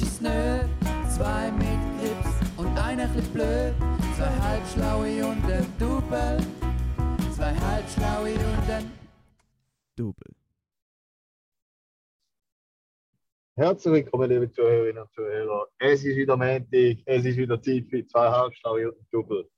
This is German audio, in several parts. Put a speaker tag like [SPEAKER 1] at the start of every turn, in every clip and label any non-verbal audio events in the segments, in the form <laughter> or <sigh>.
[SPEAKER 1] ist es nö. Zwei mit Grips und einer bisschen blöd. Zwei halbschlaue und ein Double. Zwei halbschlaue und ein
[SPEAKER 2] Double.
[SPEAKER 3] Herzlich willkommen, liebe Zuhörerinnen und Zuhörer. Es ist wieder Montag, es ist wieder Zeit für zwei Halbschlaue und ein Double.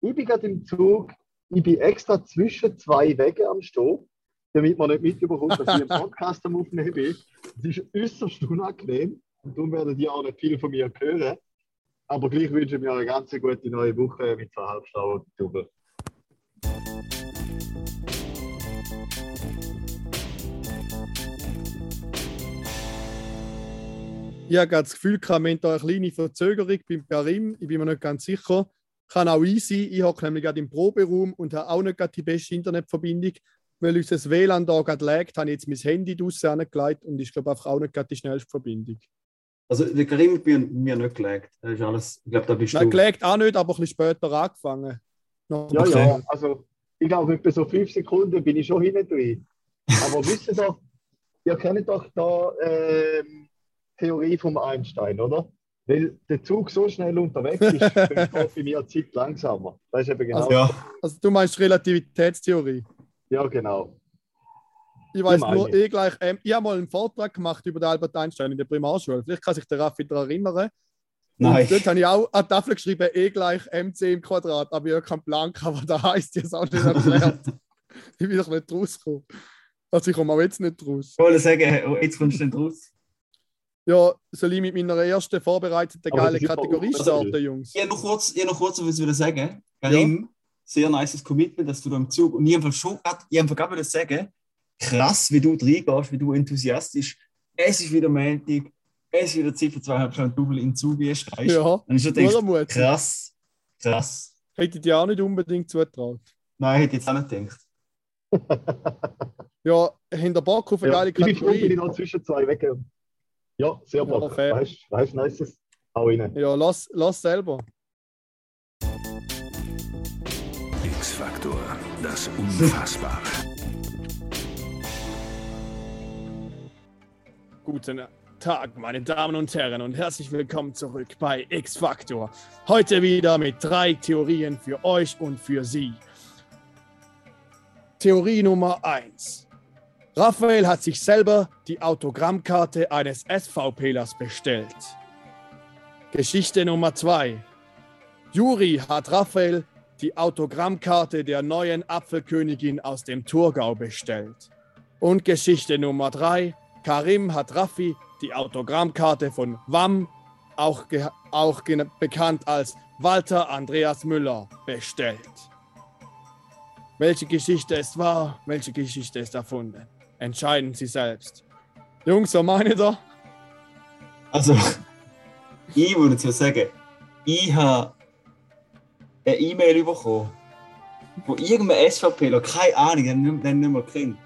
[SPEAKER 3] Ich bin gerade im Zug, ich bin extra zwischen zwei Wegen am Stehen, damit man nicht mitbekommt, dass ich im <laughs> Podcast am Aufnehmen bin. Es ist äußerst unangenehm und darum werdet ihr auch nicht viel von mir hören. Aber gleich wünsche ich mir eine ganz gute neue Woche mit zwei Double.
[SPEAKER 2] Ich habe das Gefühl, ich habe da eine kleine Verzögerung beim Karim. Ich bin mir nicht ganz sicher. Kann auch easy. Ich hocke nämlich gerade im Proberaum und habe auch nicht gerade die beste Internetverbindung. Weil unser WLAN da gerade laggt, habe ich jetzt mein Handy draussen angelegt und ist, glaube ich, auch nicht gerade die schnellste Verbindung.
[SPEAKER 4] Also der Karim hat mir, mir nicht gelegt. Das ist alles, ich glaube, da bist
[SPEAKER 2] Nein,
[SPEAKER 4] du.
[SPEAKER 2] gelegt auch nicht, aber ein bisschen später angefangen. Noch
[SPEAKER 3] Ja,
[SPEAKER 4] Okay.
[SPEAKER 3] ja, also ich glaube, etwa so fünf Sekunden bin ich schon hinten drin. Aber <laughs> wisst ihr doch, ihr kennt doch da ähm, Theorie vom Einstein, oder? Weil der Zug so schnell unterwegs ist, <laughs> geht bei mir die Zeit langsamer. Das ist eben genau.
[SPEAKER 2] Also-
[SPEAKER 4] Ja,
[SPEAKER 2] Also du meinst Relativitätstheorie.
[SPEAKER 3] ja, genau.
[SPEAKER 2] Ich weiß nur
[SPEAKER 3] ich.
[SPEAKER 2] eh gleich, ähm, ich habe mal einen Vortrag gemacht über den Albert Einstein in der Primarschule. Vielleicht kann sich der Raffi daran erinnern.
[SPEAKER 4] nein.
[SPEAKER 2] Und dort habe ich auch an die Tafel geschrieben, E gleich MC im Quadrat, aber ich habe keinen Plan was das heisst. Ich habe es auch nicht erklärt. <laughs> ich bin doch nicht rausgekommen. Also ich komme auch jetzt nicht raus.
[SPEAKER 4] Ich wollte sagen, jetzt kommst du nicht raus.
[SPEAKER 2] Ja, soll ich mit meiner ersten vorbereiteten
[SPEAKER 3] Aber
[SPEAKER 2] geile
[SPEAKER 3] das ist
[SPEAKER 2] Kategorie
[SPEAKER 3] doch-
[SPEAKER 2] starten, Jungs?
[SPEAKER 4] Ich habe noch kurz, ich habe noch kurz etwas wieder sagen. Karim, sehr nices Commitment, dass du da im Zug. Und ich habe schon grad, ich habe gerade sagen, krass, wie du reingehst, wie du enthusiastisch. Es ist wieder Montag, es ist wieder Zeit für zweieinhalb Stunden Double in Zug einsteigst.
[SPEAKER 2] Ja,
[SPEAKER 4] Und ich denkst,
[SPEAKER 2] Mut.
[SPEAKER 4] krass, krass.
[SPEAKER 2] Hätte ich dir auch nicht unbedingt zutraut.
[SPEAKER 4] Nein, hätte ich jetzt auch nicht gedacht.
[SPEAKER 2] Ja, hinter Bock auf eine
[SPEAKER 3] Ja,
[SPEAKER 2] geile
[SPEAKER 3] ich bin froh, bin ich
[SPEAKER 2] Kategorie.
[SPEAKER 3] noch zwischen zwei Wegen. Ja, sehr
[SPEAKER 2] Ja,
[SPEAKER 3] Bock.
[SPEAKER 2] fair.
[SPEAKER 3] weißt du, weißt, nice. Hau rein.
[SPEAKER 2] Ja, lass, lass selber.
[SPEAKER 5] X-Faktor, das Unfassbare.
[SPEAKER 2] Guten Tag, meine Damen und Herren, und herzlich willkommen zurück bei X Factor. Heute wieder mit drei Theorien für euch und für Sie. Theorie Nummer 1. Raphael hat sich selber die Autogrammkarte eines SVPlers bestellt. Geschichte Nummer 2. Juri hat Raphael die Autogrammkarte der neuen Apfelkönigin aus dem Thurgau bestellt. Und Geschichte Nummer 3. Karim hat Raffi die Autogrammkarte von WAM, auch, auch bekannt als Walter Andreas Müller, bestellt. Welche Geschichte ist wahr, welche Geschichte ist erfunden? Entscheiden Sie selbst. Jungs, was meint ihr da?
[SPEAKER 4] Also, <laughs> ich würde jetzt sagen, ich habe eine E-Mail bekommen, wo irgendein SVPler, keine Ahnung, den nicht mehr kennt.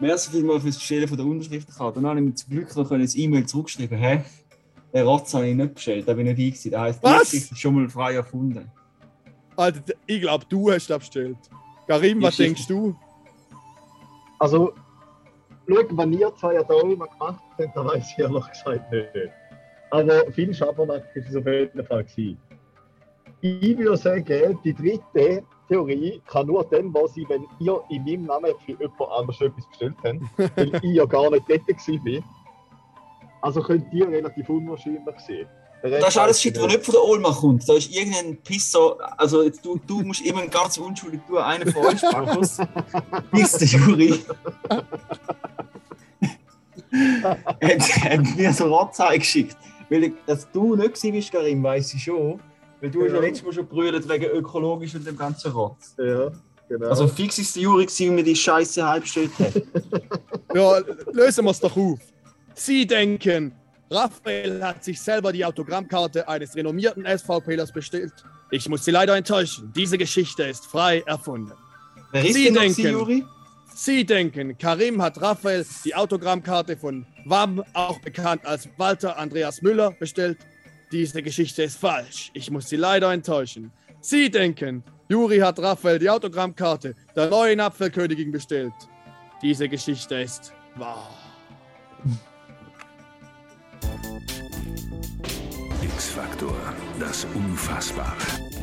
[SPEAKER 4] Merci vielmals fürs Bestellen von der Unterschriftenkarte. Dann habe ich mir zum Glück noch ein E-Mail zurückgeschrieben. Hä? Den Rotz habe ich nicht bestellt, da bin ich nicht ich. Das heisst, die
[SPEAKER 2] Was?
[SPEAKER 4] Geschichte ist schon mal frei erfunden.
[SPEAKER 2] Alter, ich glaube, du hast das bestellt. Karim, was
[SPEAKER 4] Geschichte.
[SPEAKER 2] denkst du?
[SPEAKER 3] Also, schau, wenn ihr zwei ja da immer gemacht habt, dann weiß ich ehrlich gesagt nicht. Aber viel Schabernack ist es auf jeden Fall gewesen. Ich würde sagen, die dritte Theorie kann nur dann wahr sein, wenn ihr in meinem Namen für jemand anderes etwas bestellt habt, <laughs> weil ich ja gar nicht dort war. Also könnt ihr relativ unwahrscheinlich sein.
[SPEAKER 4] Das ist alles Shit, was nicht von der Olma kommt. Da ist irgendein Pisser, also jetzt, du, du musst immer ganz unschuldig tun, einer von euch, <laughs> Markus. Bist der Juri. <laughs> hat, hat mir so Rotzeig geschickt. Weil ich, dass du nicht gewesen bist, Karim, weiss ich schon. Weil du hast ja
[SPEAKER 3] Ja.
[SPEAKER 4] letztes Mal schon brüllt wegen ökologisch und dem ganzen Rotz.
[SPEAKER 3] Ja, genau.
[SPEAKER 4] Also fix ist der Juri wie mir die Scheiße halb hat. <laughs>
[SPEAKER 2] Ja, lösen wir es doch auf. Sie denken, Raphael hat sich selber die Autogrammkarte eines renommierten SVPlers bestellt. Ich muss Sie leider enttäuschen. Diese Geschichte ist frei erfunden.
[SPEAKER 4] Wer ist
[SPEAKER 2] Sie
[SPEAKER 4] denn noch
[SPEAKER 2] denken-
[SPEAKER 4] gewesen, Juri?
[SPEAKER 2] Sie denken, Karim hat Raphael die Autogrammkarte von WAM, auch bekannt als Walter Andreas Müller, bestellt. Diese Geschichte ist falsch. Ich muss Sie leider enttäuschen. Sie denken, Juri hat Raphael die Autogrammkarte der neuen Apfelkönigin bestellt. Diese Geschichte ist wahr.
[SPEAKER 5] X-Faktor, das Unfassbare.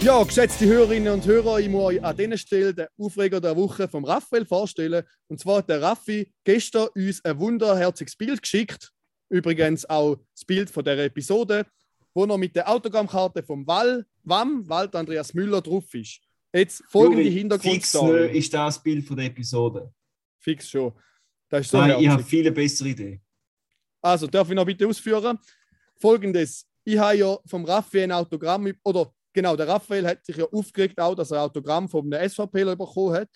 [SPEAKER 2] Ja, geschätzte Hörerinnen und Hörer, ich muss euch an dieser Stelle den Aufreger der Woche vom Raphael vorstellen. Und zwar hat der Raffi gestern uns ein wunderherziges Bild geschickt. Übrigens auch das Bild von der Episode, wo noch mit der Autogrammkarte vom Wall, WAM, Wald Andreas Müller drauf ist. Jetzt folgende
[SPEAKER 4] Fix
[SPEAKER 2] Hintergrundstory.
[SPEAKER 4] nö ist das Bild von der Episode.
[SPEAKER 2] Fix schon. Das ist so
[SPEAKER 4] Nein, ich habe
[SPEAKER 2] herzig.
[SPEAKER 4] viel bessere Idee.
[SPEAKER 2] Also, darf ich noch bitte ausführen? Folgendes: Ich habe ja vom Raphael ein Autogramm, oder genau, der Raphael hat sich ja aufgeregt, auch, dass er ein Autogramm vom SVP bekommen hat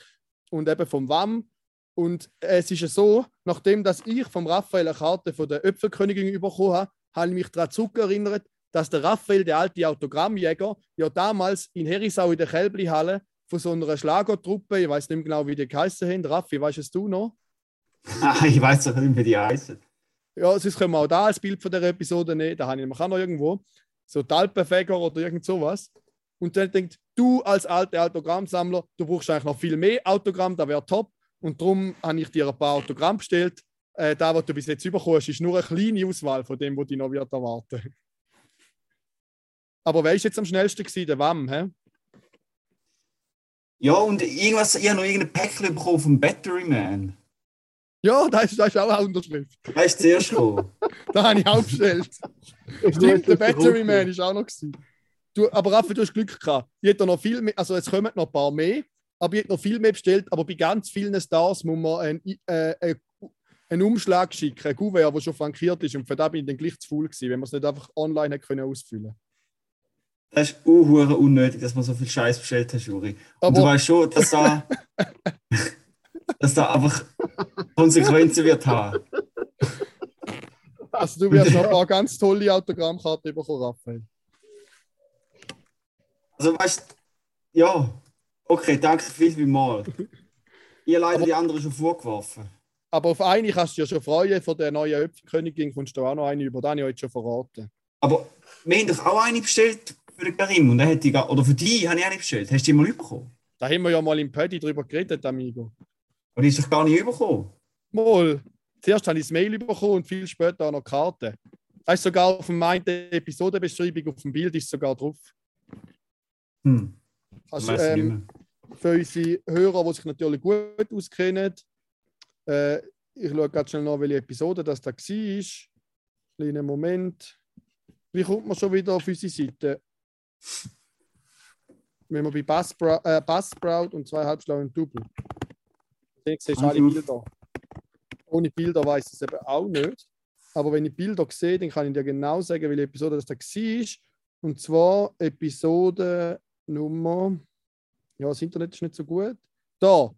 [SPEAKER 2] und eben vom WAM. Und es ist ja so, nachdem dass ich vom Raphael eine Karte von der Öpfelkönigin bekommen habe, habe ich mich daran zurückerinnert, dass der Raphael, der alte Autogrammjäger, ja damals in Herisau in der Kälblihalle von so einer Schlagertruppe, ich weiß nicht mehr genau, wie die geheißen haben. Raffi, weißt du noch? <laughs>
[SPEAKER 4] ich weiß doch nicht, wie die heißen.
[SPEAKER 2] Ja, sonst können wir auch da als Bild von der Episode nehmen. Da habe ich auch noch irgendwo. So Talpenfeger oder irgend sowas. Und dann denkt, du als alter Autogrammsammler, du brauchst eigentlich noch viel mehr Autogramm, da wäre top. Und darum habe ich dir ein paar Autogramm bestellt. Äh, da, was du bis jetzt bekommst, ist nur eine kleine Auswahl von dem, was dich noch wird erwarten. Aber wer ist jetzt am schnellsten gewesen? Der WAM, hä?
[SPEAKER 4] Ja, und irgendwas, ich habe noch irgendein Päckchen bekommen vom Battery Man.
[SPEAKER 2] Ja, da ist, da ist auch eine Unterschrift.
[SPEAKER 4] Da ist zuerst gekommen. <laughs>
[SPEAKER 2] Da habe ich auch bestellt. Stimmt, der Battery Man ist auch noch gewesen. Du, aber Raffi, du hast Glück gehabt. Ich hätte noch viel mehr, also es kommen noch ein paar mehr, aber ich hätte noch viel mehr bestellt. Aber bei ganz vielen Stars muss man einen, äh, äh, einen Umschlag schicken, ein Kuvert, der schon frankiert ist. Und für das bin ich dann gleich zu faul gewesen, wenn man es nicht einfach online hätte können ausfüllen
[SPEAKER 4] Das ist uh, unnötig, dass man so viel Scheiß bestellt hat, Juri. Und
[SPEAKER 2] Aber-
[SPEAKER 4] du weißt schon, dass da, <laughs> dass da einfach Konsequenzen wird haben.
[SPEAKER 2] Also du wirst <laughs> noch ein paar ganz tolle Autogrammkarten bekommen, Raphael.
[SPEAKER 4] Also weißt ja, okay, danke viel, viel mal. Habe leider die anderen schon vorgeworfen.
[SPEAKER 2] Aber auf eine kannst du dich ja schon freuen, von der neuen Öpfelkönigin kommst du auch noch eine über, die habe ich heute schon verraten.
[SPEAKER 4] Aber wir haben doch auch eine bestellt für den Karim und er hat die, oder für die habe ich eine bestellt. Hast du die mal bekommen?
[SPEAKER 2] Da haben wir ja mal im Paddy drüber geredet, Amigo.
[SPEAKER 4] Und die ist doch gar nicht bekommen.
[SPEAKER 2] Mal. Zuerst habe ich das Mail bekommen und viel später auch noch Karte. Da ist sogar auf der Episodenbeschreibung, auf dem Bild ist sogar drauf.
[SPEAKER 4] Hm.
[SPEAKER 2] Also,
[SPEAKER 4] ich
[SPEAKER 2] ähm, für unsere Hörer, die sich natürlich gut auskennen, äh, ich schaue ganz schnell nach, welche Episode das da war. Kleinen Moment. Wie kommt man schon wieder auf unsere Seite? Wenn man bei Buzzsprout, äh, Buzzsprout und zwei halbschlauen Double. Dann siehst du alle Bilder. Ohne Bilder weiß ich es eben auch nicht. Aber wenn ich Bilder sehe, dann kann ich dir genau sagen, welche Episode das da war. Und zwar Episode Nummer. Ja, das Internet ist nicht so gut. Da.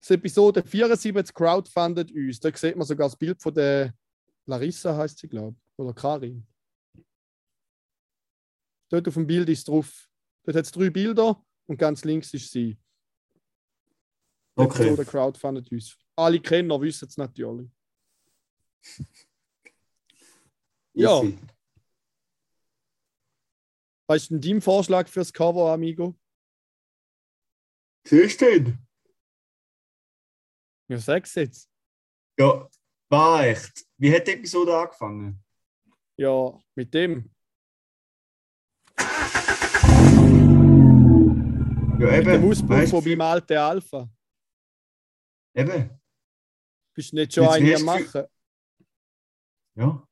[SPEAKER 2] Das Episode 74 crowdfundet uns. Da sieht man sogar das Bild von der Larissa, heißt sie, glaube ich. Oder Karin. Dort auf dem Bild ist drauf. Dort hat es drei Bilder und ganz links ist sie.
[SPEAKER 4] Okay.
[SPEAKER 2] Episode crowdfundet uns. Alle Kenner wissen es natürlich. <laughs> Ja.
[SPEAKER 4] Easy.
[SPEAKER 2] Was ist denn dein Vorschlag fürs Cover, Amigo?
[SPEAKER 4] Siehst du den?
[SPEAKER 2] Ja, sag's jetzt.
[SPEAKER 4] Ja, war echt. Wie hat die Episode angefangen?
[SPEAKER 2] Ja, mit dem.
[SPEAKER 4] Ja,
[SPEAKER 2] Mit dem
[SPEAKER 4] eben.
[SPEAKER 2] Ausbruch
[SPEAKER 4] weißt
[SPEAKER 2] von beim alten Alpha.
[SPEAKER 4] Eben.
[SPEAKER 2] Bist du nicht schon
[SPEAKER 4] Jetzt
[SPEAKER 2] eine
[SPEAKER 4] wirst
[SPEAKER 2] am machen?
[SPEAKER 4] Ja.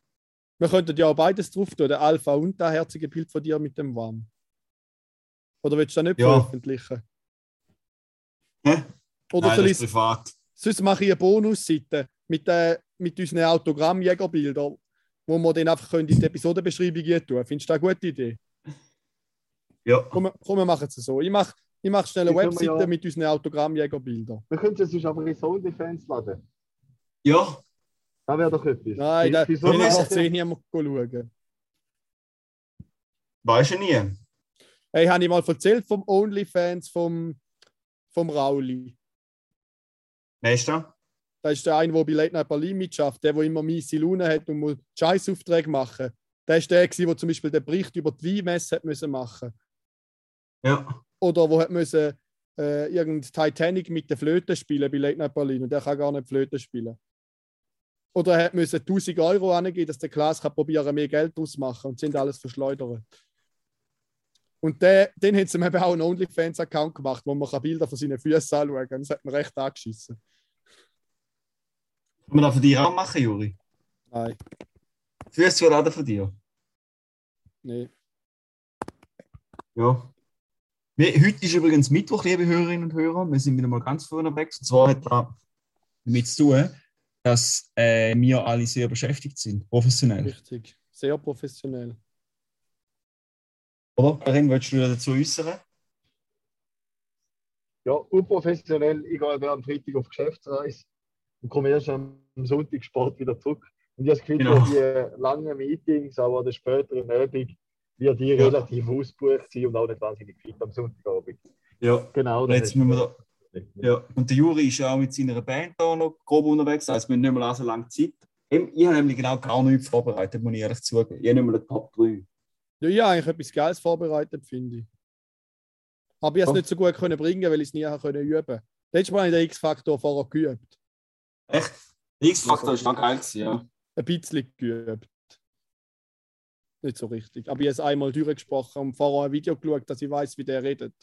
[SPEAKER 2] Wir könnten ja auch beides drauf tun, der Alpha und das herzige Bild von dir mit dem Warm. Oder willst du das nicht
[SPEAKER 4] Ja.
[SPEAKER 2] veröffentlichen?
[SPEAKER 4] Hä?
[SPEAKER 2] Oder
[SPEAKER 4] Nein, das ist privat.
[SPEAKER 2] sonst mache ich eine Bonusseite mit, äh, mit unseren Autogrammjägerbildern, wo wir dann einfach können in die Episodenbeschreibung tun Findest du das eine gute Idee?
[SPEAKER 4] Ja.
[SPEAKER 2] Komm, komm wir machen es so. Ich mache ich mach schnell eine
[SPEAKER 3] wir
[SPEAKER 2] Webseite
[SPEAKER 3] ja-
[SPEAKER 2] mit unseren Autogrammjägerbildern.
[SPEAKER 3] Wir können es aber in Soul-Defense laden.
[SPEAKER 4] Ja.
[SPEAKER 3] Das wäre doch etwas.
[SPEAKER 2] Nein, da will ich 10 niemand schauen.
[SPEAKER 4] Weißt du nie.
[SPEAKER 2] Hey, habe ich mal erzählt vom OnlyFans vom, vom Rauli.
[SPEAKER 4] Weißt du?
[SPEAKER 2] Das ist der eine, der bei Late Night Berlin mitschafft, der, der immer miese Laune hat und muss Scheißaufträge machen. Der ist der, der zum Beispiel den Bericht über die Weinmesse hat müssen machen
[SPEAKER 4] Ja.
[SPEAKER 2] Oder wo hat müssen, äh, irgendein Titanic mit der Flöte spielen bei Late Night Berlin und der kann gar nicht Flöte spielen. Oder er müsse 1000 Euro angeben, dass der Klaas kann probieren, mehr Geld ausmachen und sind alles verschleudert. Und der, den haben sie eben auch einen OnlyFans-Account gemacht, wo man Bilder von seinen Füßen anschauen kann. Das hat mir recht angeschissen.
[SPEAKER 4] Kann man das von dir auch machen, Juri?
[SPEAKER 2] Nein,
[SPEAKER 4] Füße verladen von dir?
[SPEAKER 2] nee.
[SPEAKER 4] Ja. Wir, heute ist übrigens Mittwoch, liebe Hörerinnen und Hörer. Wir sind wieder mal ganz vorne weg. Und zwar hat das damit zu tun, dass äh, wir alle sehr beschäftigt sind, professionell.
[SPEAKER 2] Richtig. Sehr professionell.
[SPEAKER 4] Oder? Karin, willst du dich dazu äußern?
[SPEAKER 3] Ja, unprofessionell. Ich gehe am Freitag auf Geschäftsreise und komme erst am Sonntag Sport wieder zurück. Und ich habe das Gefühl,
[SPEAKER 4] Genau.
[SPEAKER 3] die langen Meetings, aber der späteren Abend, wird die
[SPEAKER 4] Ja.
[SPEAKER 3] relativ ausgebucht sein und auch nicht wahnsinnig fit am Sonntagabend.
[SPEAKER 4] Ja.
[SPEAKER 3] Genau.
[SPEAKER 4] Und jetzt müssen wir da, ja. Und der Juri ist ja auch mit seiner Band da noch grob unterwegs. Das heisst, wir haben nicht mehr so lange Zeit. Ich habe nämlich genau gar nichts vorbereitet, muss ich ehrlich zugeben. Ich habe nicht mal den Top 3.
[SPEAKER 2] Ja, ich habe eigentlich etwas Geiles vorbereitet, finde ich. Aber ich habe es nicht so gut können bringen, weil ich es nie habe können üben. Letztes Mal habe ich den X-Faktor vorher geübt.
[SPEAKER 4] Echt? X-Factor ist noch geil ja.
[SPEAKER 2] Ein bisschen geübt. Nicht so richtig. Aber ich habe es einmal durchgesprochen und vorher ein Video geschaut, dass ich weiß, wie der redet.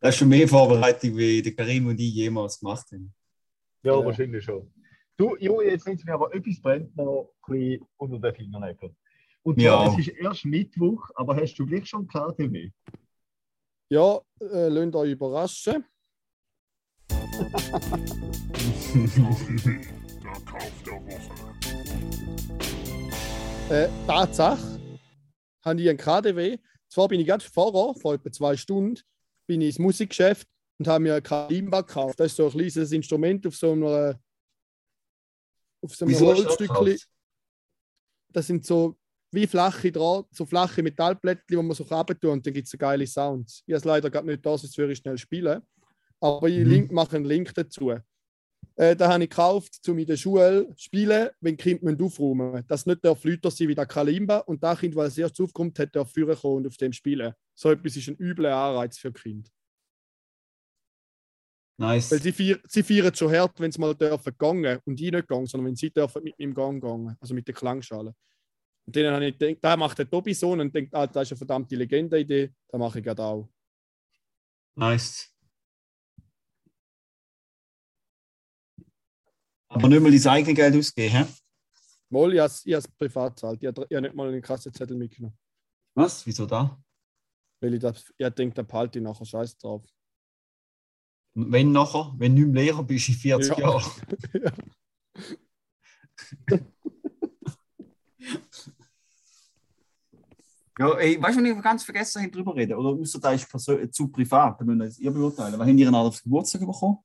[SPEAKER 4] Das ist schon mehr Vorbereitung, wie der Karim und ich jemals gemacht haben.
[SPEAKER 3] Ja,
[SPEAKER 2] Ja.
[SPEAKER 3] wahrscheinlich schon. Du, Juri, jetzt nimmt mir aber etwas brennt noch ein bisschen unter den Fingernägeln. Und zwar,
[SPEAKER 4] Ja.
[SPEAKER 3] es ist erst Mittwoch, aber hast du gleich schon KTW?
[SPEAKER 2] Ja, äh, lasst euch überraschen. <laughs>
[SPEAKER 5] Der Kauf der Woche.
[SPEAKER 2] Äh, Tatsache habe ich einen KDW. Zwar bin ich ganz vorher, vor etwa zwei Stunden, bin ich ins Musikgeschäft und habe mir ein Kalimba gekauft. Das ist so ein kleines Instrument auf so einer auf so einem Holzstückchen. Das sind so wie flache Draht, so flache Metallplättchen, die man so runter und dann gibt es geile Sounds. Ich habe es leider gerade nicht da, sonst würde ich schnell spielen. Aber ich
[SPEAKER 4] Mhm.
[SPEAKER 2] mache einen Link dazu. Äh, da habe ich gekauft, um in der Schule zu spielen, wenn die Kinder aufräumen müssen. Das nicht der Flüter sein wie der Kalimba und das Kind, es erst aufkommt, hat der führen kommen und auf dem spielen. So etwas ist ein übler Anreiz für Kind.
[SPEAKER 4] Nice.
[SPEAKER 2] Weil sie, feiern, sie feiern schon hart, wenn sie mal dürfen gehen und ich nicht gehen, sondern wenn sie dürfen mit meinem Gang gehen, also mit der Klangschale. Und denen habe ich gedacht, da macht der Tobi so und denkt, ah, das ist eine verdammte Legende-Idee, da mache ich gerade auch.
[SPEAKER 4] Nice. Aber nicht mal dein eigenes Geld ausgeben, hä?
[SPEAKER 2] Mal, ich habe es- privat gezahlt. Ich habe ich habe nicht mal einen Kassenzettel mitgenommen.
[SPEAKER 4] Was? Wieso da?
[SPEAKER 2] Weil ich, das, ich denke, da behalte ich nachher Scheiß drauf.
[SPEAKER 4] Wenn nachher, wenn du nicht mehr Lehrer bist in 40
[SPEAKER 2] Ja.
[SPEAKER 4] Jahren.
[SPEAKER 2] Ja. <laughs>
[SPEAKER 4] Ja, ey, weißt du, wenn ich ganz vergessen habe, drüber reden? Oder außer da ist zu privat, da müssen wir das ihr beurteilen. Was habt ihr denn auf Geburtstag bekommen?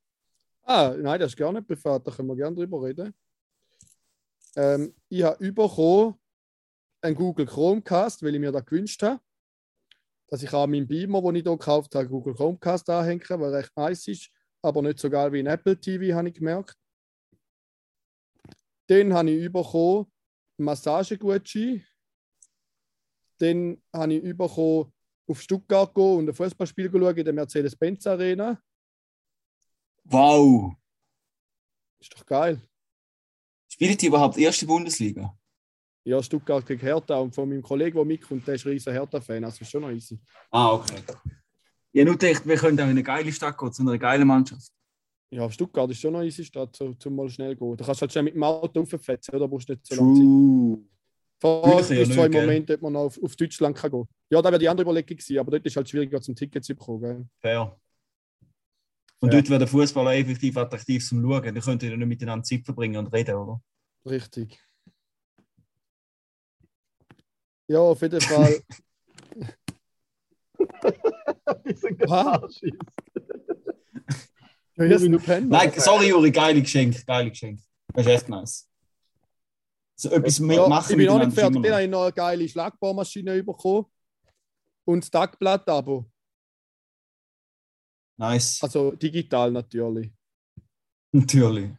[SPEAKER 2] Ah, nein, das ist gar nicht privat, da können wir gerne drüber reden. Ähm, ich habe bekommen einen Google Chromecast, weil ich mir das gewünscht habe. Dass ich an meinem Beamer, den ich hier gekauft habe, Google Chromecast anhängen kann, weil recht nice ist, aber nicht so geil wie ein Apple TV, habe ich gemerkt. Dann habe ich bekommen Massagegutschein. Dann habe ich bekommen, auf Stuttgart gehen und ein Fußballspiel schauen in der Mercedes-Benz Arena.
[SPEAKER 4] Wow!
[SPEAKER 2] Ist doch geil.
[SPEAKER 4] Spielt ihr überhaupt erste Bundesliga?
[SPEAKER 2] Ja, Stuttgart gegen Hertha und von meinem Kollegen, der mitkommt, der ist ein riesen Hertha-Fan, also ist schon noch easy.
[SPEAKER 4] Ah, okay. Habe nur gedacht, wir können auch in eine geile Stadt gehen, zu einer geilen Mannschaft.
[SPEAKER 2] Ja, Stuttgart ist schon noch easy Stadt, so, zum mal schnell gehen. Da kannst du halt schnell mit dem Auto auffetzen, oder? Da brauchst du nicht so lange Zeit. Vor
[SPEAKER 4] Zürich ja nicht, gell?
[SPEAKER 2] Momente, ob man noch auf, auf Deutschland kann gehen Ja, da wäre die andere Überlegung gewesen, aber dort ist halt schwieriger zum Ticket zu bekommen. Gell?
[SPEAKER 4] Fair. Und
[SPEAKER 2] Ja.
[SPEAKER 4] dort wäre der Fußball auch effektiv attraktiv zum Schauen. Da könnt ihr nicht miteinander Zeit verbringen und reden, oder?
[SPEAKER 2] Richtig. Ja, auf jeden Fall. <laughs>
[SPEAKER 3] Arschis.
[SPEAKER 2] ja.
[SPEAKER 4] Nein, sorry, Juri, geile Geschenk, geile Geschenk. Das ist echt nice. So etwas
[SPEAKER 2] Ja,
[SPEAKER 4] mitmachen
[SPEAKER 2] ich bin auch nicht fertig. Dann habe ich noch eine geile Schlagbohrmaschine bekommen. Und das Tagblatt-Abo.
[SPEAKER 4] Nice.
[SPEAKER 2] Also digital natürlich.
[SPEAKER 4] Natürlich.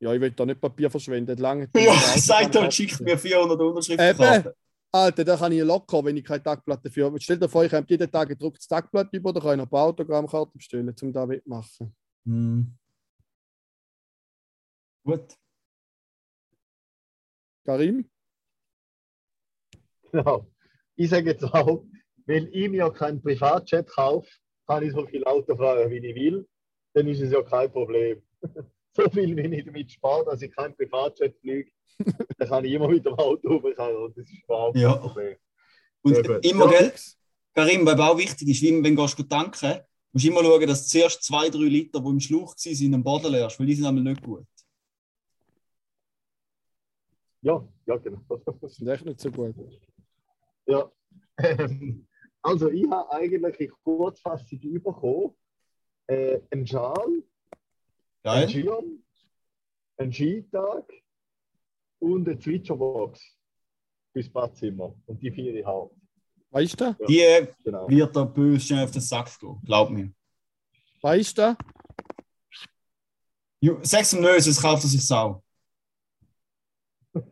[SPEAKER 2] Ja, ich will da nicht Papier verschwenden. Lange
[SPEAKER 4] Ja, sagt doch, schickt mir 400 Unterschriften.
[SPEAKER 2] Eben. Alter, da kann ich locker, wenn ich keine Tagplatte für habe. Stellt euch vor, ich habe jeden Tag gedruckt das Tagblatt über, da kann ich noch ein paar Autogrammkarten bestellen, um da mitmachen.
[SPEAKER 4] Hm. Gut.
[SPEAKER 2] Karim?
[SPEAKER 3] Genau. Ich sage jetzt auch, wenn ich mir keinen Privatjet kaufe, kann ich so viel Auto fahren, wie ich will, dann ist es ja kein Problem. <laughs> so viel, wenn ich damit spare, dass ich kein Privatjet fliege, <laughs> dann kann ich immer mit dem Auto rumfahren und das ist überhaupt
[SPEAKER 4] Ja.
[SPEAKER 3] kein Problem.
[SPEAKER 4] Und
[SPEAKER 3] gut.
[SPEAKER 4] immer,
[SPEAKER 3] Ja.
[SPEAKER 4] gell, Karim, was auch wichtig ist, wie, wenn du tanken musst du immer schauen, dass du zuerst zwei, drei Liter, die im Schlauch waren, am Boden leerst, weil die sind einmal nicht gut.
[SPEAKER 3] Ja, ja, genau.
[SPEAKER 2] Das sind echt nicht so gut.
[SPEAKER 3] Ja. <laughs> Also, ich habe eigentlich in Kurzfassung bekommen, äh, einen Schal, einen
[SPEAKER 4] Geil?
[SPEAKER 3] Schirm, einen Skitag und eine Zwitscherbox fürs Badzimmer. Und die vier ich habe.
[SPEAKER 2] Weißt du?
[SPEAKER 4] Die äh,
[SPEAKER 3] Genau.
[SPEAKER 4] wird der böse schnell auf den Sack gehen, glaub mir.
[SPEAKER 2] Weißt du?
[SPEAKER 4] Sag's ihm nicht, sonst kauft er sich Sau. <laughs>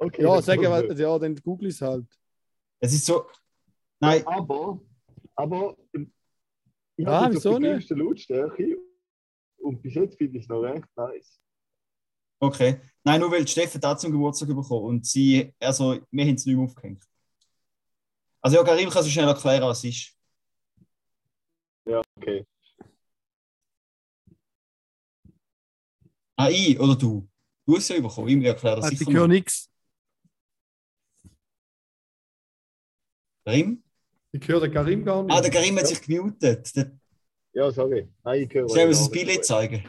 [SPEAKER 3] Okay,
[SPEAKER 2] Ja, sag
[SPEAKER 3] gut.
[SPEAKER 2] ja, dann google es halt.
[SPEAKER 4] Es ist so. Nein,
[SPEAKER 3] Aber, aber ich
[SPEAKER 2] Ah,
[SPEAKER 3] habe die
[SPEAKER 2] nicht?
[SPEAKER 3] größte Lautstärke und bis jetzt finde ich es noch recht nice.
[SPEAKER 4] okay. Nein, nur weil die Steffen da zum Geburtstag bekommen und sie, also, wir haben es nicht mehr aufgehängt. Also, ja, Karim, kannst du schnell erklären, was es ist?
[SPEAKER 3] Ja, okay.
[SPEAKER 4] Ah, ich oder du? Du hast es ja bekommen, ich erkläre das sicher
[SPEAKER 2] ich höre nichts.
[SPEAKER 4] Karim?
[SPEAKER 2] Ich höre den Karim gar nicht.
[SPEAKER 4] Ah, der Karim hat
[SPEAKER 3] Ja.
[SPEAKER 4] sich gemutet. Der,
[SPEAKER 3] Ja, sorry. Nein, ich höre euch
[SPEAKER 4] uns das Billett zeigen.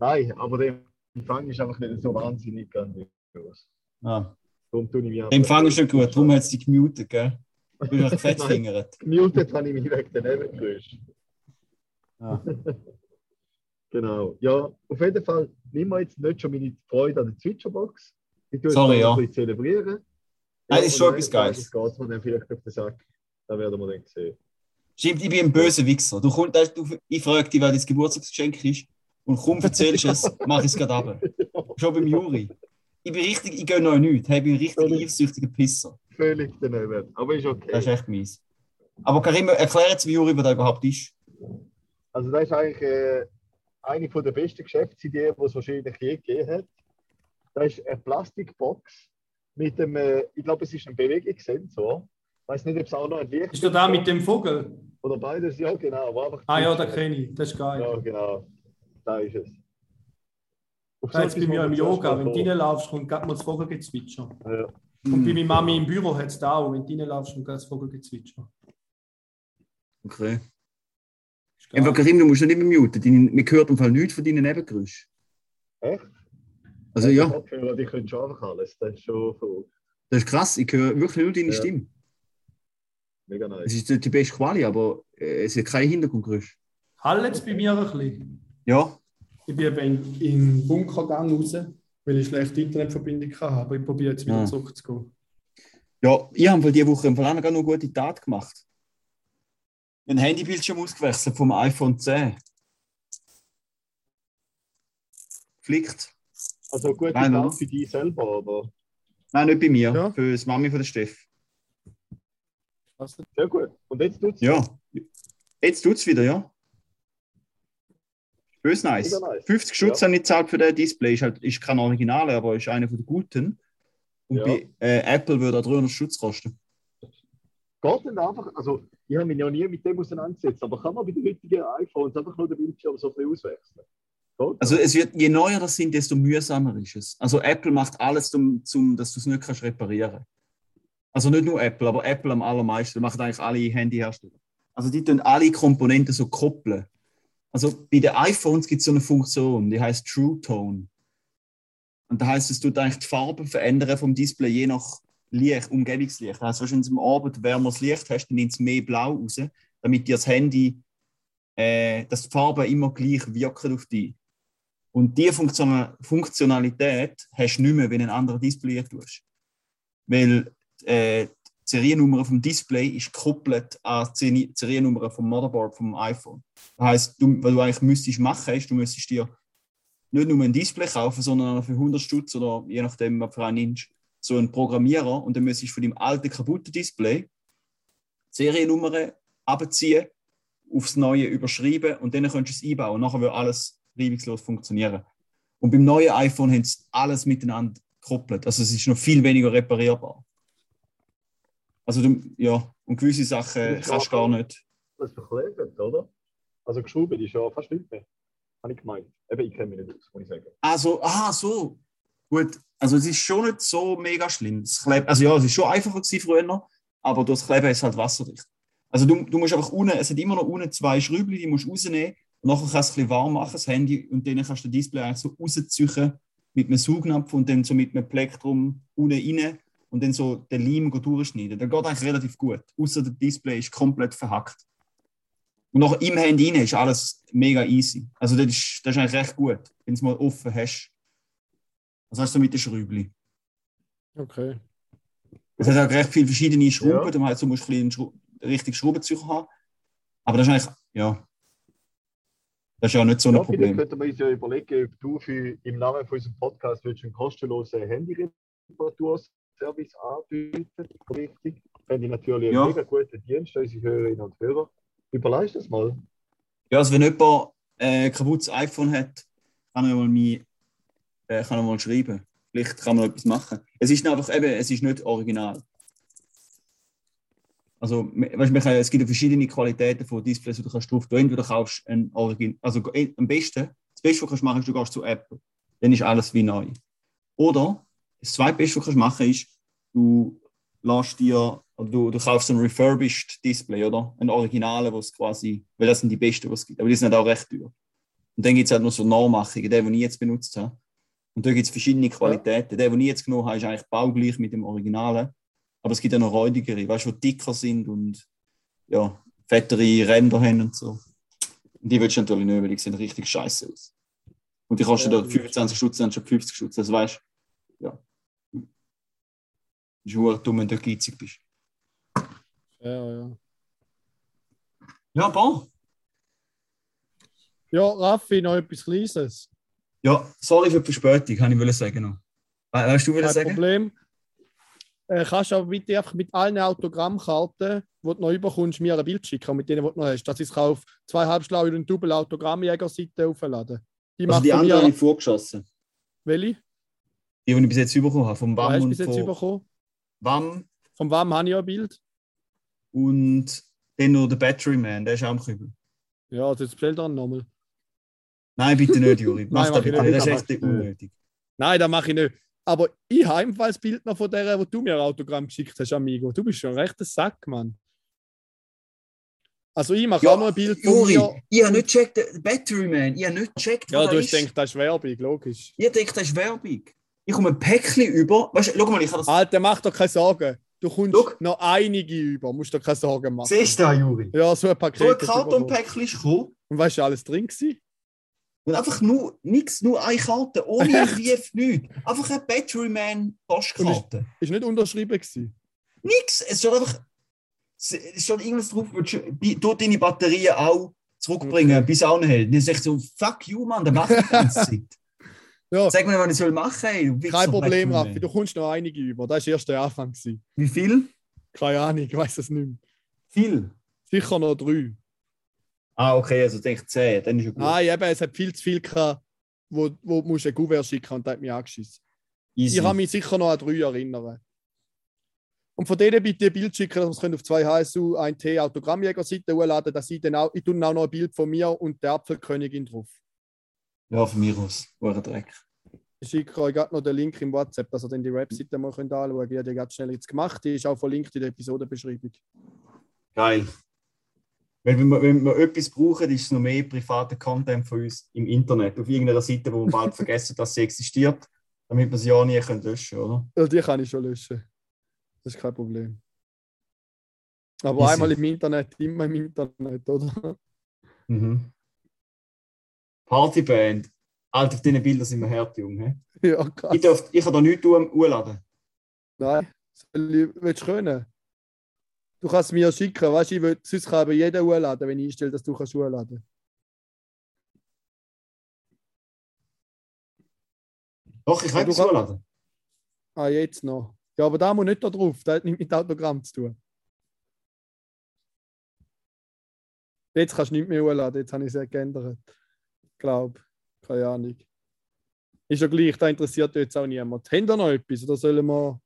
[SPEAKER 3] Nein, aber der Empfang ist einfach nicht so wahnsinnig grandios.
[SPEAKER 4] Ah,
[SPEAKER 3] Darum tue ich mich
[SPEAKER 4] der Empfang ist nicht gut, darum hat es dich gemutet, gell? Du bist echt fettfingert.
[SPEAKER 3] Gemutet habe ich mich wegen der Nebengeräusche.
[SPEAKER 4] Ah. <laughs>
[SPEAKER 3] Genau. Ja, auf jeden Fall nehmen wir jetzt nicht schon meine Freude an der Switcherbox. Ich tue
[SPEAKER 4] Sorry,
[SPEAKER 3] jetzt
[SPEAKER 4] ja.
[SPEAKER 3] ein bisschen zelebrieren.
[SPEAKER 4] Nein, das ist schon etwas Geiles.
[SPEAKER 3] Das geht mir dann vielleicht auf den Sack. Da werden wir dann sehen.
[SPEAKER 4] Stimmt, ich bin ein böser Wichser. Du kommst, du, ich frage dich, wer dein Geburtstagsgeschenk ist und kaum erzählst du es, mach ich es gerade ab. <laughs> Schon beim Juri. Ich bin richtig, ich gönne euch nichts. Ich bin ein richtig eifersüchtiger Pisser.
[SPEAKER 3] Völlig daneben. Aber ist okay.
[SPEAKER 4] Das ist echt mies. Aber Karim, erklär jetzt, wie Juri, da überhaupt ist.
[SPEAKER 3] Also das ist eigentlich äh, eine von der besten Geschäftsideen, die es wahrscheinlich je gegeben hat. Das ist eine Plastikbox mit dem, äh, ich glaube, es ist ein Bewegungssensor. Ich weiß nicht, ob es auch noch ein Licht
[SPEAKER 6] Ist der da mit dem Vogel?
[SPEAKER 3] Oder beides, ja genau. einfach
[SPEAKER 6] Ah ja, da kenne ich. Das ist geil.
[SPEAKER 3] Ja, genau. Da ist es. Auf
[SPEAKER 6] Da jetzt bei mir im Yoga, wenn du reinlaufst, kommt gerade mal das Vogelgezwitscher.
[SPEAKER 3] Ja.
[SPEAKER 6] Und bei meiner Mami im Büro hat es da auch, wenn du reinlaufst, kommt gerade das Vogelgezwitscher.
[SPEAKER 4] Okay.
[SPEAKER 6] Ist.
[SPEAKER 4] Einfach Karim, du musst nicht mehr muten. Deine, man hört im Fall nichts von deinen Nebengeräuschen.
[SPEAKER 3] Echt?
[SPEAKER 4] Also ja,
[SPEAKER 3] Kopfhörer, die können schon einfach alles. Das ist schon verrückt.
[SPEAKER 4] das ist krass. Ich höre wirklich nur deine
[SPEAKER 3] Ja.
[SPEAKER 4] Stimme.
[SPEAKER 3] mega
[SPEAKER 4] Es
[SPEAKER 3] nice.
[SPEAKER 4] ist nicht die beste Quali, aber äh, es hat kein Hintergrundgeräusch.
[SPEAKER 6] Hallt es bei mir ein bisschen.
[SPEAKER 4] Ja,
[SPEAKER 6] Ich bin eben in- im Bunkergang raus, weil ich schlechte Internetverbindung hatte. Aber ich probiere jetzt wieder
[SPEAKER 4] Ah.
[SPEAKER 6] zurückzugehen.
[SPEAKER 4] Ja, ich habe diese Woche im Fall auch noch eine gute Tat gemacht. Ein Handybildschirm ausgewechselt vom iPhone 10. Flickt.
[SPEAKER 3] Also gute
[SPEAKER 4] Nein, oder?
[SPEAKER 3] für dich selber, aber
[SPEAKER 4] Nein, nicht bei mir.
[SPEAKER 2] Ja.
[SPEAKER 4] Für das Mami von der Steff.
[SPEAKER 3] sehr gut. Und jetzt tut es
[SPEAKER 4] Ja. Jetzt tut es wieder, ja. Bös nice.
[SPEAKER 3] Nice.
[SPEAKER 4] 50 Schutz
[SPEAKER 3] Ja.
[SPEAKER 4] habe ich gezahlt für den Display. Ist, halt, ist kein Original, aber ist einer von den guten. Und
[SPEAKER 3] Ja.
[SPEAKER 4] bei äh, Apple würde er 300 Schutz kosten.
[SPEAKER 3] Geht denn einfach, also ich habe mich ja nie mit dem auseinandergesetzt, aber kann man bei den heutigen iPhones einfach nur den Bildschirm so ein bisschen auswechseln?
[SPEAKER 4] Also
[SPEAKER 3] das?
[SPEAKER 4] es wird, je neuer das sind, desto mühsamer ist es. Also Apple macht alles, zum, zum, dass du es nicht kannst reparieren Also nicht nur Apple, aber Apple am allermeisten. Macht eigentlich alle Handyhersteller. Also die tun alle Komponenten so koppeln. Also bei den iPhones gibt es so eine Funktion, die heißt True Tone. Und da heißt es, tut eigentlich die Farbe verändern vom Display je nach Licht, Umgebungslicht. Also wenn du am Abend wärmeres Licht hast, dann nimmt es mehr Blau raus, damit dir das Handy, äh, dass die Farben immer gleich wirken auf dich. Und diese Funktion Funktionalität hast du nicht mehr, wenn du ein anderes Display tust. Weil äh, die Seriennummer vom Display ist gekoppelt an die Seriennummer vom Motherboard vom iPhone. Das heisst, du, was du eigentlich müsstest machen, ist, du müsstest dir nicht nur ein Display kaufen, sondern für 100 Stutz oder je nachdem, was für einen nimmst, so einen Programmierer und dann müsstest du von deinem alten kaputten Display die Seriennummern abziehen, aufs neue überschreiben und dann könntest du es einbauen. Und nachher würde alles reibungslos funktionieren. Und beim neuen iPhone haben sie alles miteinander gekoppelt. Also es ist noch viel weniger reparierbar. Also du, ja, und gewisse Sachen kannst du gar nicht.
[SPEAKER 3] Das verklebt, oder? Also geschraubt ist ja fast nicht mehr. Habe ich gemeint. Eben, ich kenne mich nicht aus, muss ich sagen.
[SPEAKER 4] Also, ah, so. Gut, also es ist schon nicht so mega schlimm. Das Kleb, also ja, es ist schon einfacher gewesen früher, aber durch das Kleben ist es halt wasserdicht. Also du, du musst einfach unten, es hat immer noch unten zwei Schrübel, die musst du rausnehmen nachher kannst du es ein bisschen warm machen, das Handy, und dann kannst du das Display eigentlich so rausziehen mit einem Saugnapf und dann so mit einem Plektrum unten rein und dann so den Leim go durchschneiden. Das geht eigentlich relativ gut, außer das Display ist komplett verhackt. Und nachher im Handy rein ist alles mega easy. Also das ist, das ist eigentlich recht gut, wenn du es mal offen hast. Was hast du mit den Schrübli?
[SPEAKER 2] Okay.
[SPEAKER 4] Es hat auch recht viele verschiedene Schrauben,
[SPEAKER 3] Ja.
[SPEAKER 4] darum halt so musst du ein bisschen einen richtig Schraubenzieher haben. Aber das ist eigentlich, ja, das ist ja nicht so ein
[SPEAKER 3] Ja, vielleicht
[SPEAKER 4] Problem.
[SPEAKER 3] könnten wir uns ja überlegen, ob du für, im Namen von unserem Podcast willst einen kostenlosen Handy-Reparaturservice anbieten Richtig. Fände ich natürlich
[SPEAKER 4] Ja.
[SPEAKER 3] einen mega guten Dienst, unsere Hörerinnen und Hörer. Überleist das mal.
[SPEAKER 4] Ja, also wenn jemand äh, ein kaputtes iPhone hat, kann er mal, mein, äh, kann er mal schreiben. Vielleicht kann man etwas machen. Es ist einfach eben, es ist nicht original. Also, weißt, man kann, es gibt ja verschiedene Qualitäten von Displays, die du kannst drauf tun. Entweder kaufst du ein Origin, also am besten, das Beste, was du kannst machen, ist, du gehst zu Apple. Dann ist alles wie neu. Oder das zweitbeste, was du kannst machen, ist, du lässt dir, du, du kaufst ein refurbished Display, oder? Ein Originale, was quasi, weil das sind die besten, was es gibt. Aber die sind auch recht teuer. Und dann gibt es halt noch so Nachmachungen, den, den ich jetzt benutzt habe. Und da gibt es verschiedene Qualitäten. Der, den ich jetzt genommen habe, ist eigentlich baugleich mit dem Originalen. Aber es gibt ja noch räudigere, weißt du, die dicker sind und ja, fettere Ränder haben und so. Und die willst du natürlich nicht, weil die sehen richtig scheiße aus. Und die kosten
[SPEAKER 2] Ja,
[SPEAKER 4] dort 25 Stutz anstatt 50 Stutz. Das weißt du. Ja. Ist verdammt dumm, wenn du geizig bist.
[SPEAKER 2] Ja, ja.
[SPEAKER 4] Ja, bon.
[SPEAKER 2] Ja, Raffi, noch etwas Kleines.
[SPEAKER 4] Ja, sorry für die Verspätung, kann ich sagen noch. We weißt du, was
[SPEAKER 2] Kein
[SPEAKER 4] sagen?
[SPEAKER 2] Problem. Äh, kannst du aber bitte einfach mit allen Autogrammkarten, die du noch überkommst, mir ein Bild schicken, mit denen, die du noch hast. Ich es auf zwei halbschlaue und Double Autogrammjäger-Seite aufladen. Die
[SPEAKER 4] Also die anderen habe ich vorgeschossen.
[SPEAKER 2] Welche?
[SPEAKER 4] Die, die ich bis jetzt bekommen habe. Vom WAM
[SPEAKER 2] du
[SPEAKER 4] und
[SPEAKER 2] bis jetzt
[SPEAKER 4] von? WAM
[SPEAKER 2] Vom WAM habe ich ja ein Bild.
[SPEAKER 4] und dann noch der Battery Man, der ist auch am Kübel.
[SPEAKER 2] Ja, also jetzt bestell dann nochmal.
[SPEAKER 4] Nein, bitte nicht, Juri. <laughs> Mach
[SPEAKER 2] Nein,
[SPEAKER 4] das
[SPEAKER 2] ich
[SPEAKER 4] bitte
[SPEAKER 2] nicht.
[SPEAKER 4] Das ist echt unnötig.
[SPEAKER 2] Nein, das mache ich nicht. Aber ich habe ebenfalls das Bild noch von der, wo du mir ein Autogramm geschickt hast, Amigo. Du bist schon ein rechter Sack, Mann. Also ich mache auch noch ein Bild von
[SPEAKER 4] Juri,
[SPEAKER 2] mir.
[SPEAKER 4] ich habe nicht gecheckt, der Battery Man, ich habe nicht gecheckt,
[SPEAKER 2] Ja, du hast gedacht, das ist Werbung, logisch.
[SPEAKER 4] Ich denke, das ist Werbung. Ich komme ein Päckchen über. Weißt du, schau mal, ich habe das.
[SPEAKER 2] Alter, mach doch keine Sorgen. Du kommst
[SPEAKER 4] Schau.
[SPEAKER 2] noch einige über, musst dir keine Sorgen machen.
[SPEAKER 4] Siehst du da, Juri?
[SPEAKER 2] Ja, so ein Paket.
[SPEAKER 4] So ein. Kartonpäckchen ist gekommen
[SPEAKER 2] Und weißt du, alles drin gewesen?
[SPEAKER 4] Und einfach nur nichts, nur eine Karte, ohne ein Brief, nichts. Einfach eine Battery Man Postkarte.
[SPEAKER 2] Ist nicht unterschrieben gewesen.
[SPEAKER 4] Nix. Es steht einfach. Es steht irgendwas drauf, du deine Batterien auch zurückbringen,
[SPEAKER 2] Okay.
[SPEAKER 4] bis auch nicht hält. Dann sag ich so, fuck you, Mann, der macht die ganze <laughs> Zeit.
[SPEAKER 2] Ja,
[SPEAKER 4] Sag mir, was ich soll machen, ey. Wichser,
[SPEAKER 2] kein Problem, Raffi. Du kommst noch einige über. Das war erst der Anfang. Gewesen.
[SPEAKER 4] Wie viel?
[SPEAKER 2] Keine Ahnung, ich weiß es nicht mehr.
[SPEAKER 4] Viel.
[SPEAKER 2] Sicher noch drei.
[SPEAKER 4] Ah, okay, also denke ich 10, dann ist ja gut.
[SPEAKER 2] Nein, eben, es hat viel zu viel gehabt, wo, wo du musst ein Kuvert schicken und das hat mich angeschissen.
[SPEAKER 4] Easy.
[SPEAKER 2] Ich kann mich sicher noch an drei erinnern. Und von denen bitte ein Bild schicken, dass wir auf zwei HSU 1T Autogrammjäger-Seite hochladen, dass ich dann auch, ich tue auch noch ein Bild von mir und der Apfelkönigin drauf.
[SPEAKER 4] Ja, von mir aus. War Dreck.
[SPEAKER 2] Ich schicke euch gerade noch den Link im WhatsApp, dass ihr dann die Webseite mal könnt anschauen könnt. Ich habe die ganz schnell jetzt gemacht. Die ist auch verlinkt in der Episodenbeschreibung.
[SPEAKER 4] Geil. Weil wenn wir, wenn wir etwas brauchen, ist es noch mehr privater Content von uns im Internet, auf irgendeiner Seite, wo wir bald vergessen, dass sie existiert, damit wir sie ja nie können löschen können, oder?
[SPEAKER 2] Ja, die kann ich schon löschen. Das ist kein Problem. Aber
[SPEAKER 4] Easy.
[SPEAKER 2] einmal im Internet, immer im Internet, oder?
[SPEAKER 4] Mhm. Partyband. Alter, auf diesen Bildern sind wir hart jung. He? <laughs>
[SPEAKER 2] ja, krass.
[SPEAKER 4] Ich, darf, ich kann da nichts tun, hochladen.
[SPEAKER 2] Nein, soll ich, willst du können? Du kannst es mir schicken, weißt du, ich will, sonst kann aber jeder hochladen, wenn ich einstelle, dass du kannst hochladen.
[SPEAKER 4] Doch, ich kann etwas
[SPEAKER 2] kannst-
[SPEAKER 4] hochladen.
[SPEAKER 2] Ah, jetzt noch. Ja, aber da muss nicht da drauf. Das hat nichts mit Autogramm zu tun. Jetzt kannst du nicht mehr hochladen. Jetzt habe ich es geändert. Glaub. Keine Ahnung. Ist ja gleich, da interessiert jetzt auch niemand. Haben da noch etwas oder sollen wir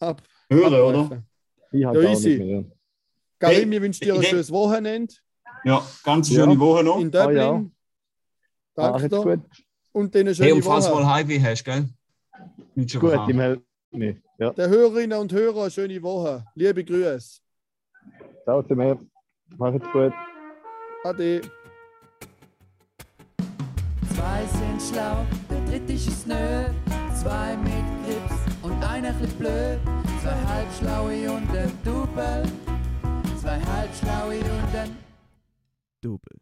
[SPEAKER 2] ab?
[SPEAKER 4] Hören, oder?
[SPEAKER 3] Ich habe
[SPEAKER 2] Ja, easy.
[SPEAKER 3] nicht mehr.
[SPEAKER 2] Karim, ich wünsche dir ein schönes Wochenende
[SPEAKER 4] Ja, ganz
[SPEAKER 3] Ja.
[SPEAKER 4] schöne Woche noch.
[SPEAKER 2] in Dublin.
[SPEAKER 3] Ah, ja.
[SPEAKER 2] Danke dir.
[SPEAKER 3] gut.
[SPEAKER 2] Und dann eine schöne
[SPEAKER 4] Hey, und falls du mal Heimweh hast, gell? Nicht schon
[SPEAKER 3] Gut, ich melde mich. Ja,
[SPEAKER 2] Der Hörerinnen und Hörer, schöne Woche. Liebe Grüße.
[SPEAKER 3] ciao zum Herbst. Macht's gut.
[SPEAKER 2] Ade.
[SPEAKER 1] Zwei sind schlau, der dritte ist es nö. Zwei mit Grips und einer chli blöd. Zwei halbschlaue und ein Double. Zwei halbschlaue und ein Double.